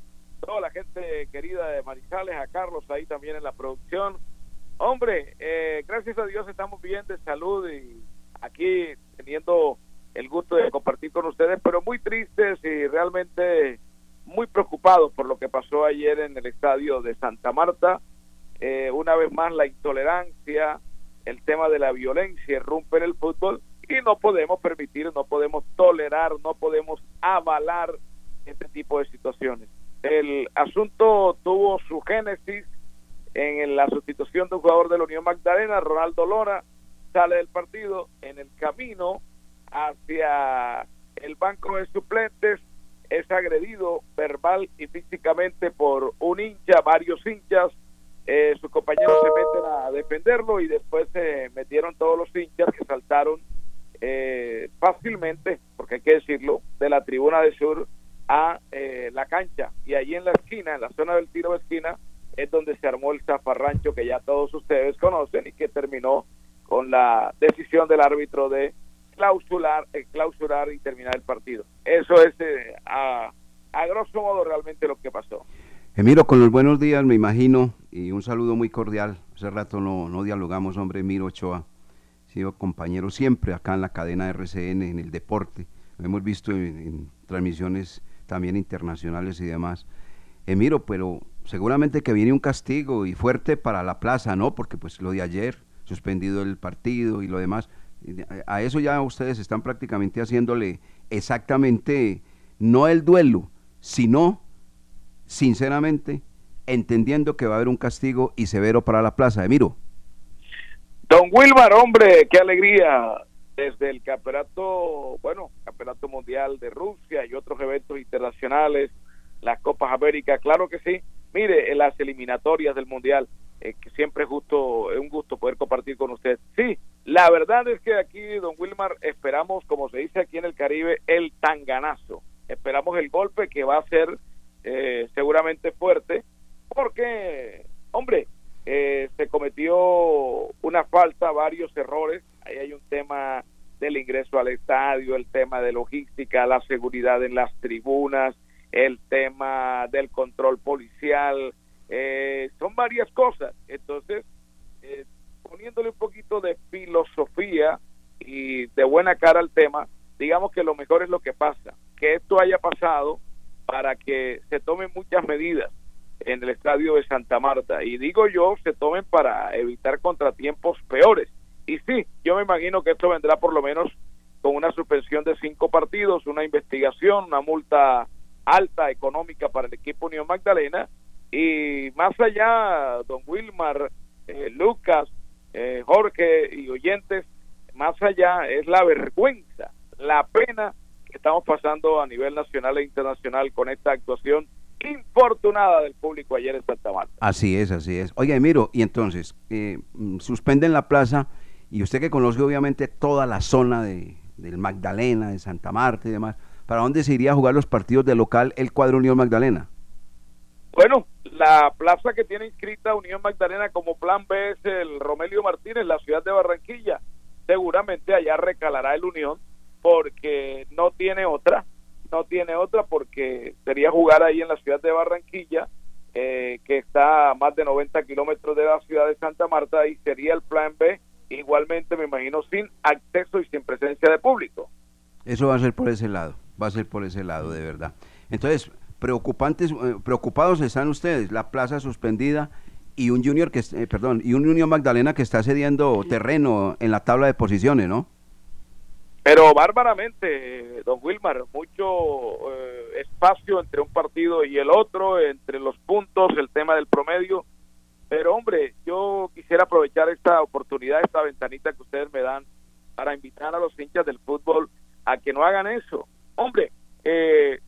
toda la gente querida de Manizales, a Carlos ahí también en la producción. Hombre, eh, gracias a Dios estamos bien de salud y aquí teniendo el gusto de compartir con ustedes, pero muy tristes y realmente muy preocupados por lo que pasó ayer en el estadio de Santa Marta. Eh, una vez más la intolerancia, el tema de la violencia irrumpe en el fútbol y no podemos permitir, no podemos tolerar, no podemos avalar este tipo de situaciones. El asunto tuvo su génesis en la sustitución de un jugador de la Unión Magdalena, Ronaldo Lora, sale del partido en el camino hacia el banco de suplentes, es agredido verbal y físicamente por un hincha, varios hinchas, eh, sus compañeros se meten a defenderlo y después se metieron todos los hinchas que saltaron eh, fácilmente, porque hay que decirlo, de la tribuna de sur a eh, la cancha. Y allí en la esquina, en la zona del tiro de esquina, es donde se armó el zafarrancho que ya todos ustedes conocen y que terminó con la decisión del árbitro de clausurar, eh, clausurar y terminar el partido. Eso es eh, a, grosso modo realmente lo que pasó. Emiro, con los buenos días, me imagino, y un saludo muy cordial. Hace rato no, no dialogamos, hombre, Emiro Ochoa. Sido compañero siempre acá en la cadena RCN, en el deporte. Lo hemos visto en, en transmisiones también internacionales y demás. Emiro, pero seguramente que viene un castigo y fuerte para la plaza, ¿no? Porque pues lo de ayer, suspendido el partido y lo demás, a eso ya ustedes están prácticamente haciéndole exactamente, no el duelo, sino sinceramente, entendiendo que va a haber un castigo y severo para la plaza. Emiro. Don Wilmar, hombre, qué alegría. Desde el campeonato, bueno, campeonato mundial de Rusia y otros eventos internacionales, las Copas América, claro que sí. Mire, las eliminatorias del mundial, eh, que siempre es justo, es un gusto poder compartir con usted. Sí, la verdad es que aquí, don Wilmar, esperamos, como se dice aquí en el Caribe, el tanganazo. Esperamos el golpe que va a ser eh, seguramente fuerte, porque, hombre, eh, se cometió una falta, varios errores. Ahí hay un tema del ingreso al estadio, el tema de logística, la seguridad en las tribunas, el tema del control policial. Eh, son varias cosas. Entonces, eh, poniéndole un poquito de filosofía y de buena cara al tema, digamos que lo mejor es lo que pasa, que esto haya pasado para que se tomen muchas medidas en el estadio de Santa Marta. Y digo yo, se tomen para evitar contratiempos peores. Y sí, yo me imagino que esto vendrá por lo menos con una suspensión de cinco partidos, una investigación, una multa alta económica para el equipo Unión Magdalena. Y más allá, don Wilmar, eh, Lucas, eh, Jorge y oyentes, más allá es la vergüenza, la pena que estamos pasando a nivel nacional e internacional con esta actuación infortunada del público ayer en Santa Marta. Así es, así es. Oiga, Emiro, y entonces, eh, mm, suspenden la plaza, y usted que conoce obviamente toda la zona de, del Magdalena, de Santa Marta y demás, ¿para dónde se iría a jugar los partidos de local el cuadro Unión Magdalena? Bueno, la plaza que tiene inscrita Unión Magdalena como plan B es el Romelio Martínez, la ciudad de Barranquilla. Seguramente allá recalará el Unión porque no tiene otra, no tiene otra porque sería jugar ahí en la ciudad de Barranquilla, eh, que está a más de 90 kilómetros de la ciudad de Santa Marta y sería el plan B, igualmente me imagino sin acceso y sin presencia de público. Eso va a ser por ese lado, va a ser por ese lado, de verdad. Entonces, preocupantes, eh, preocupados están ustedes, la plaza suspendida y un Junior que, eh, perdón, y un Unión Magdalena que está cediendo terreno en la tabla de posiciones, ¿no? Pero bárbaramente, don Wilmar, mucho eh, espacio entre un partido y el otro, entre los puntos, el tema del promedio. Pero hombre, yo quisiera aprovechar esta oportunidad, esta ventanita que ustedes me dan para invitar a los hinchas del fútbol a que no hagan eso. Hombre, eh,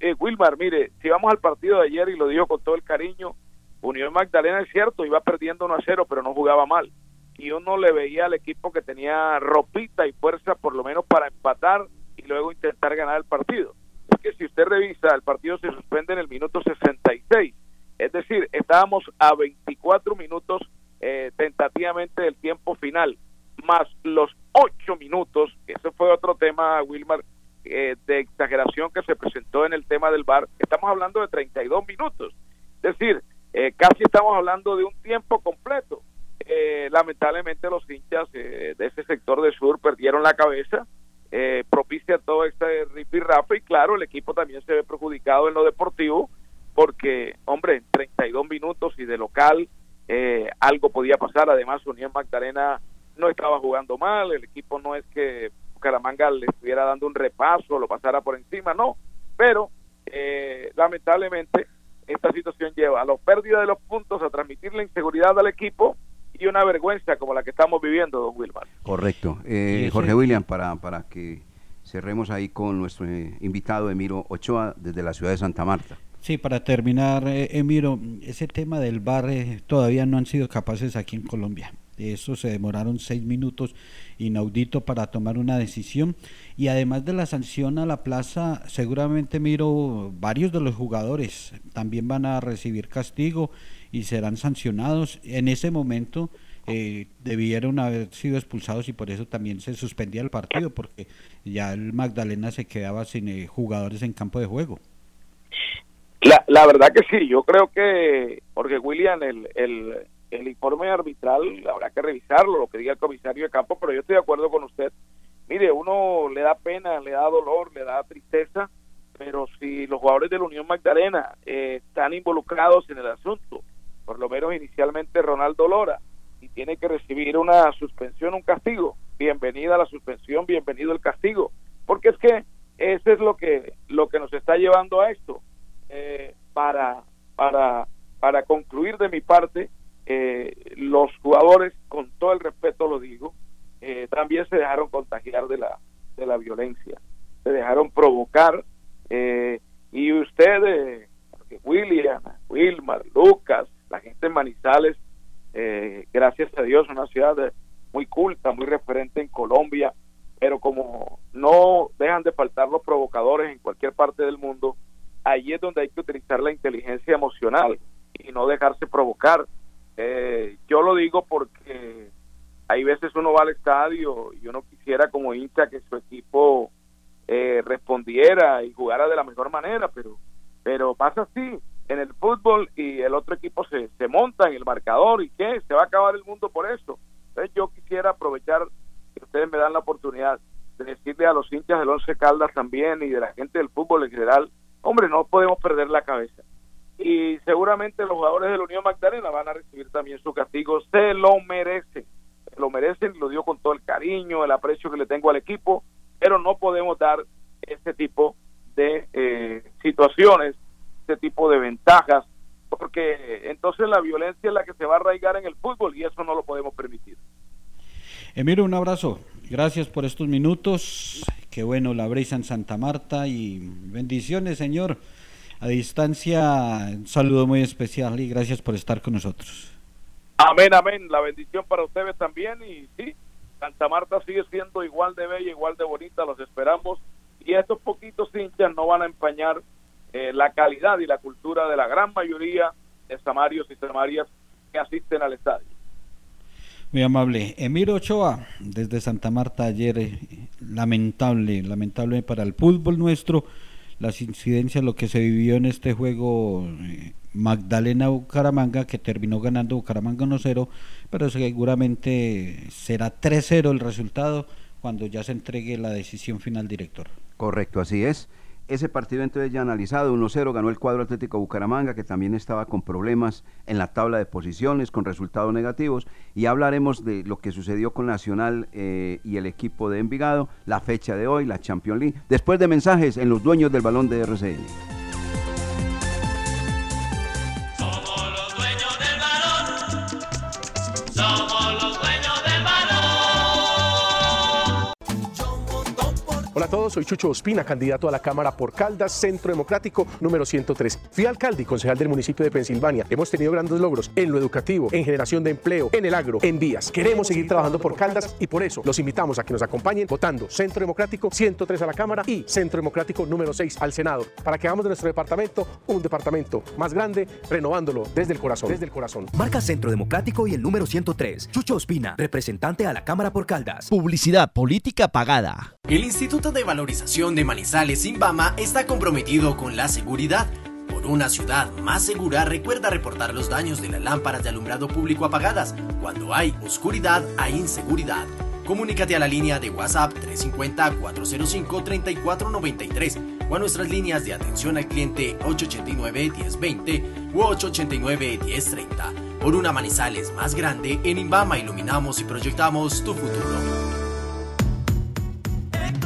eh, Wilmar, mire, si vamos al partido de ayer y lo digo con todo el cariño, Unión Magdalena es cierto, iba perdiendo 1 a 0, pero no jugaba mal y uno le veía al equipo que tenía ropita y fuerza por lo menos para empatar y luego intentar ganar el partido. Es que si usted revisa, el partido se suspende en el minuto 66. Es decir, estábamos a 24 minutos eh, tentativamente del tiempo final, más los 8 minutos, ese fue otro tema, Wilmar, eh, de exageración que se presentó en el tema del VAR. Estamos hablando de 32 minutos. Es decir, eh, casi estamos hablando de un tiempo completo eh, lamentablemente los hinchas eh, de ese sector de sur perdieron la cabeza, eh, propicia todo este ripirrafe y claro, el equipo también se ve perjudicado en lo deportivo porque, hombre, en 32 minutos y de local eh, algo podía pasar, además Unión Magdalena no estaba jugando mal, el equipo no es que Caramanga le estuviera dando un repaso, lo pasara por encima, no, pero lamentablemente esta situación lleva a la pérdida de los puntos, a transmitir la inseguridad al equipo y una vergüenza como la que estamos viviendo, don Wilmar. Correcto. Eh, Jorge William, para, para que cerremos ahí con nuestro eh, invitado Emiro Ochoa desde la ciudad de Santa Marta. Sí, para terminar, eh, Emiro, ese tema del bar todavía no han sido capaces aquí en Colombia. Eso se demoraron seis minutos, inaudito para tomar una decisión. Y además de la sanción a la plaza, seguramente miro varios de los jugadores también van a recibir castigo y serán sancionados. En ese momento eh, debieron haber sido expulsados y por eso también se suspendía el partido, porque ya el Magdalena se quedaba sin eh, jugadores en campo de juego. La, la verdad que sí, yo creo que, porque William, el, el, el informe arbitral habrá que revisarlo, lo que diga el comisario de campo, pero yo estoy de acuerdo con usted. Mire, uno le da pena, le da dolor, le da tristeza, pero si los jugadores de la Unión Magdalena eh, están involucrados en el asunto, por lo menos inicialmente Ronaldo Lora, y tiene que recibir una suspensión, un castigo. Bienvenida la suspensión, bienvenido el castigo, porque es que ese es lo que lo que nos está llevando a esto. Eh, para para para concluir de mi parte, eh, los jugadores, con todo el respeto lo digo, eh, también se dejaron contagiar de la de la violencia, se dejaron provocar y ustedes, William, Wilmar, Lucas, la gente en Manizales, eh, gracias a Dios, una ciudad muy culta, muy referente en Colombia, pero como no dejan de faltar los provocadores en cualquier parte del mundo, ahí es donde hay que utilizar la inteligencia emocional y no dejarse provocar. Eh, yo lo digo porque hay veces uno va al estadio y uno quisiera como hincha que su equipo eh, respondiera y jugara de la mejor manera, pero pero pasa así en el fútbol y el otro equipo se, se monta en el marcador y qué, se va a acabar el mundo por eso. Entonces yo quisiera aprovechar que ustedes me dan la oportunidad de decirle a los hinchas del Once Caldas también y de la gente del fútbol en general, hombre, no podemos perder la cabeza. Y seguramente los jugadores de la Unión Magdalena van a recibir también su castigo, se lo merecen, se lo merecen, lo digo con todo el cariño, el aprecio que le tengo al equipo, pero no podemos dar este tipo de eh, situaciones este tipo de ventajas, porque entonces la violencia es la que se va a arraigar en el fútbol y eso no lo podemos permitir. Emilio, un abrazo. Gracias por estos minutos. Qué bueno la brisa en Santa Marta y bendiciones, señor. A distancia, un saludo muy especial y gracias por estar con nosotros. Amén, amén. La bendición para ustedes también y sí, Santa Marta sigue siendo igual de bella, igual de bonita, los esperamos y estos poquitos hinchas no van a empañar eh, la calidad y la cultura de la gran mayoría de samarios y samarias que asisten al estadio. Muy amable. Emiro Ochoa, desde Santa Marta ayer, eh, lamentable, lamentable para el fútbol nuestro, las incidencias, lo que se vivió en este juego eh, Magdalena Bucaramanga, que terminó ganando Bucaramanga 1-0, pero seguramente será 3-0 el resultado cuando ya se entregue la decisión final, director. Correcto, así es. Ese partido entonces ya analizado, 1-0 ganó el cuadro Atlético Bucaramanga, que también estaba con problemas en la tabla de posiciones, con resultados negativos, y hablaremos de lo que sucedió con Nacional eh, y el equipo de Envigado, la fecha de hoy, la Champions League, después de mensajes en los dueños del balón de RCN. Somos los Hola a todos, soy Chucho Ospina, candidato a la Cámara por Caldas, Centro Democrático número 103. Fui alcalde y concejal del municipio de Pensilvania. Hemos tenido grandes logros en lo educativo, en generación de empleo, en el agro, en vías. Queremos seguir trabajando por Caldas y por eso los invitamos a que nos acompañen votando Centro Democrático 103 a la Cámara y Centro Democrático número 6 al Senado, para que hagamos de nuestro departamento un departamento más grande, renovándolo desde el corazón. Desde el corazón. Marca Centro Democrático y el número 103. Chucho Ospina, representante a la Cámara por Caldas. Publicidad política pagada. El Instituto de Valorización de Manizales Imbama está comprometido con la seguridad. Por una ciudad más segura, recuerda reportar los daños de las lámparas de alumbrado público apagadas. Cuando hay oscuridad, hay inseguridad. Comunícate a la línea de WhatsApp 350-405-3493 o a nuestras líneas de atención al cliente 889-1020 u 889-1030. Por una Manizales más grande, en Imbama iluminamos y proyectamos tu futuro.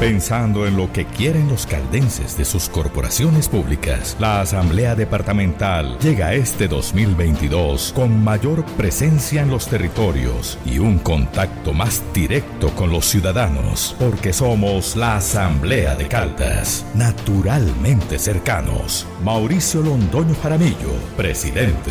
Pensando en lo que quieren los caldenses de sus corporaciones públicas, la Asamblea Departamental llega este 2022 con mayor presencia en los territorios y un contacto más directo con los ciudadanos, porque somos la Asamblea de Caldas, naturalmente cercanos. Mauricio Londoño Jaramillo, presidente.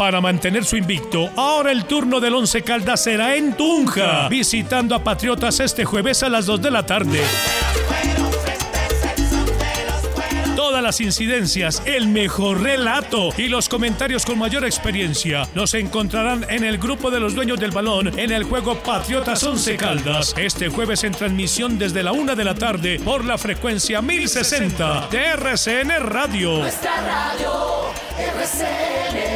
Para mantener su invicto, ahora el turno del Once Caldas será en Tunja, visitando a Patriotas este jueves a las 2 de la tarde. Todas las incidencias, el mejor relato y los comentarios con mayor experiencia los encontrarán en el grupo de los dueños del balón en el juego Patriotas Once Caldas. Este jueves en transmisión desde la 1 de la tarde por la frecuencia 1060 de RCN Radio. Nuestra radio, RCN.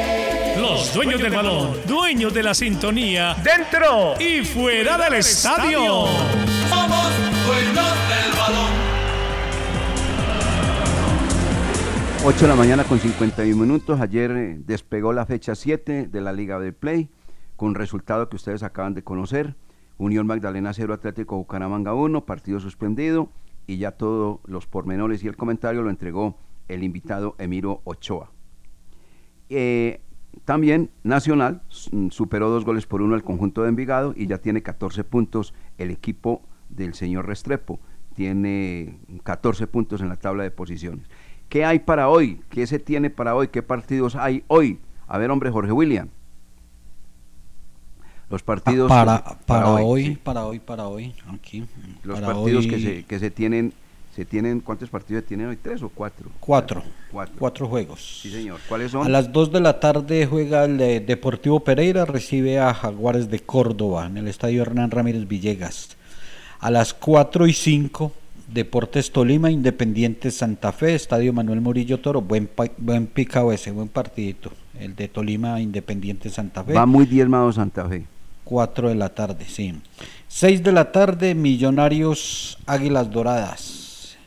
Los dueños del balón, dueños de la sintonía, dentro y fuera del estadio. Somos dueños del balón. 8 de la mañana con 51 minutos. Ayer eh, despegó la fecha 7 de la Liga del Play con resultado que ustedes acaban de conocer. Unión Magdalena 0, Atlético Bucaramanga 1, partido suspendido y ya todos los pormenores y el comentario lo entregó el invitado Emiro Ochoa. Eh, también Nacional mm, superó dos goles por uno al conjunto de Envigado y ya tiene 14 puntos el equipo del señor Restrepo. Tiene 14 puntos en la tabla de posiciones. ¿Qué hay para hoy? ¿Qué se tiene para hoy? ¿Qué partidos hay hoy? A ver, hombre, Jorge William. Los partidos para, para, hoy, sí. para hoy, para hoy, aquí. Los para partidos hoy- que se, que se tienen, se tienen, ¿cuántos partidos tienen hoy? ¿Tres o cuatro? Cuatro. Cuatro. Cuatro juegos. Sí, señor. ¿Cuáles son? A las 2 de la tarde juega el eh, Deportivo Pereira, recibe a Jaguares de Córdoba en el estadio Hernán Ramírez Villegas. A las 4 y 5 Deportes Tolima, Independiente Santa Fe, Estadio Manuel Murillo Toro, buen, buen picado ese, buen partidito. El de Tolima, Independiente Santa Fe. Va muy diezmado Santa Fe. 4 de la tarde, sí. 6 de la tarde, Millonarios Águilas Doradas.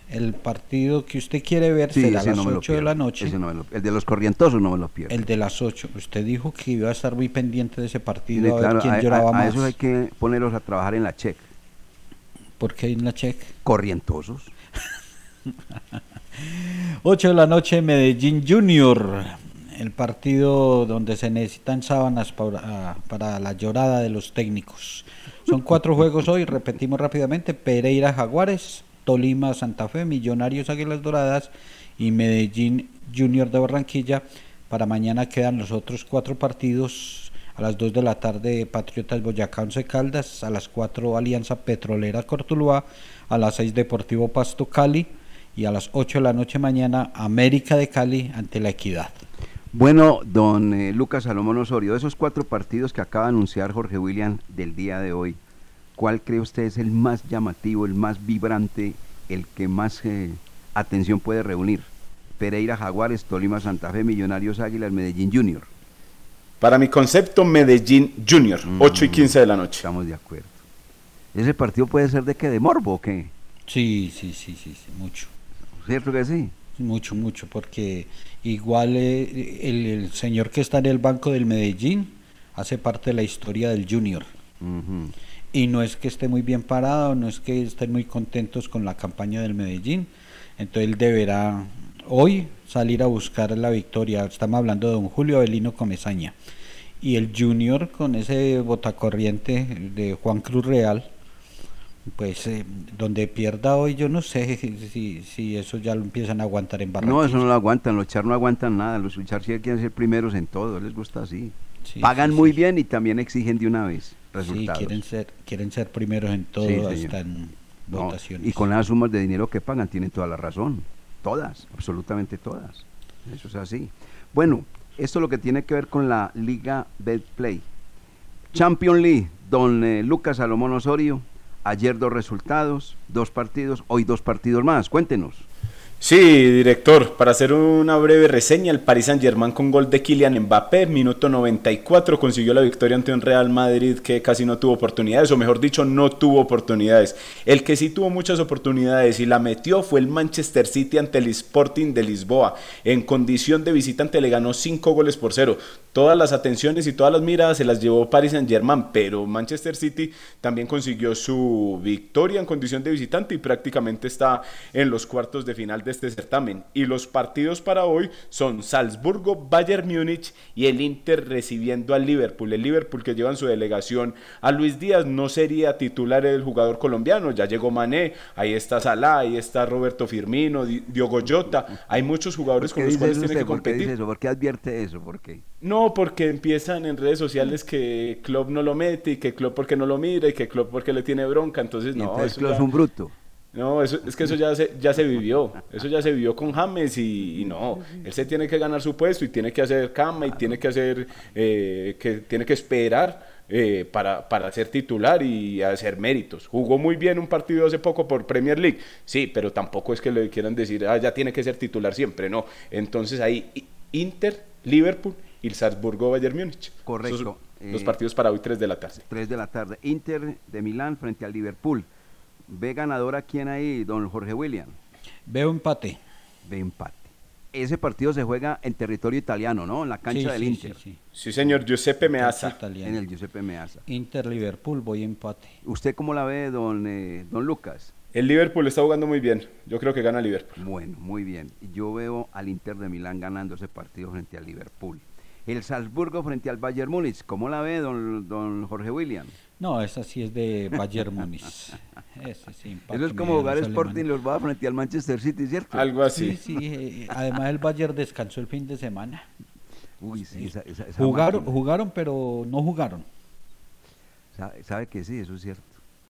El partido que usted quiere ver Sí, será a las no me lo 8 de la noche. no lo- el de los corrientosos no me lo pierdo. El de las 8. Usted dijo que iba a estar muy pendiente de ese partido Sí, a ver quién a, lloraba a- a más. esos hay que ponerlos a trabajar en la check. ¿Por qué en la check? Corrientosos. 8 de la noche, Medellín Junior. El partido donde se necesitan sábanas para, para la llorada de los técnicos. Son cuatro juegos hoy, repetimos rápidamente. Pereira Jaguares, Tolima Santa Fe, Millonarios Águilas Doradas y Medellín Junior de Barranquilla. Para mañana quedan los otros cuatro partidos. A las 2 de la tarde Patriotas Boyacá Once Caldas, a las 4 Alianza Petrolera Cortuluá, a las 6 Deportivo Pasto Cali y a las 8 de la noche mañana América de Cali ante la Equidad. Bueno, don eh, Lucas Salomón Osorio, esos cuatro partidos que acaba de anunciar Jorge William del día de hoy, ¿cuál cree usted es el más llamativo, el más vibrante, el que más eh, atención puede reunir? Pereira Jaguares, Tolima Santa Fe, Millonarios Águilas, Medellín Junior. Para mi concepto, Medellín Junior, 8 y 15 de la noche. Estamos de acuerdo. ¿Ese partido puede ser de qué? ¿De morbo o qué? Sí, sí, sí, sí, sí, mucho. ¿Cierto que sí? Mucho, mucho, porque igual eh, el, el señor que está en el banco del Medellín hace parte de la historia del Junior. Y no es que esté muy bien parado, no es que estén muy contentos con la campaña del Medellín. Entonces él deberá hoy salir a buscar la victoria. Estamos hablando de don Julio Avelino Comesaña. Y el Junior con ese botacorriente de Juan Cruz Real, pues eh, donde pierda hoy, yo no sé si, si eso ya lo empiezan a aguantar en Barranquilla. No, eso no lo aguantan, los Char no aguantan nada, los Char sí quieren ser primeros en todo, les gusta así. Sí, Pagan sí, muy bien y también exigen de una vez Sí, resultados. quieren ser, quieren ser primeros en todo, hasta en No, votaciones. y con las sumas de dinero que pagan tienen toda la razón. Todas, absolutamente todas. Eso es así. Bueno, esto es lo que tiene que ver con la Liga Betplay. Champion League, don eh, Lucas Salomón Osorio. Ayer dos resultados, dos partidos, hoy dos partidos más. Cuéntenos. Sí, director, para hacer una breve reseña, el Paris Saint-Germain con gol de Kylian Mbappé, minuto 94, consiguió la victoria ante un Real Madrid que casi no tuvo oportunidades, o mejor dicho, no tuvo oportunidades. El que sí tuvo muchas oportunidades y la metió fue el Manchester City ante el Sporting de Lisboa. En condición de visitante le ganó 5 goles por cero. Todas las atenciones y todas las miradas se las llevó Paris Saint-Germain, pero Manchester City también consiguió su victoria en condición de visitante y prácticamente está en los cuartos de final de este certamen. Y los partidos para hoy son Salzburgo, Bayern Múnich y el Inter recibiendo al Liverpool. El Liverpool que lleva en su delegación a Luis Díaz no sería titular el jugador colombiano, ya llegó Mané, ahí está Salah, ahí está Roberto Firmino, Di- Diogo Jota, hay muchos jugadores ¿Por con los cuales tiene que ¿Por qué dice competir. eso? ¿Por qué advierte eso? ¿Por qué? No, porque empiezan en redes sociales que Klopp no lo mete y que Klopp porque no lo mira y que Klopp porque le tiene bronca, entonces no, entonces eso Klopp ya- es un bruto. no, eso, es que eso ya se, ya se vivió, eso ya se vivió con James y, y no, él se tiene que ganar su puesto y tiene que hacer cama y tiene que hacer, eh, que tiene que esperar eh, para, para ser titular y hacer méritos. Jugó muy bien un partido hace poco por Premier League, sí, pero tampoco es que le quieran decir, ah, ya tiene que ser titular siempre, no. Entonces ahí Inter, Liverpool y el Salzburgo Bayern Múnich. Correcto. Esos los Eh, partidos para hoy 3 de la tarde. 3 de la tarde. Inter de Milán frente al Liverpool. ¿Ve ganador a quién ahí, don Jorge William? Veo empate. Ve empate. Ese partido se juega en territorio italiano, ¿no? En la cancha Sí, del sí, Inter. sí, sí. Sí, señor, Giuseppe Meazza. italiano. En el Giuseppe Meazza. Inter Liverpool, voy empate. ¿Usted cómo la ve, don, eh, don Lucas? El Liverpool está jugando muy bien. Yo creo que gana Liverpool. Bueno, muy bien. Yo veo al Inter de Milán ganando ese partido frente al Liverpool. El Salzburgo frente al Bayern Múnich. ¿Cómo la ve, don, don Jorge William? No, esa sí es de Bayern Múnich. Ese sí, Eso es como jugar los Sporting los va frente al Manchester City, ¿cierto? Algo así. Sí, sí, eh, además el Bayern descansó el fin de semana. Uy, sí, esa, esa- esa Jugaron, máquina. jugaron, pero no jugaron. Sabe, sabe que sí, eso es cierto.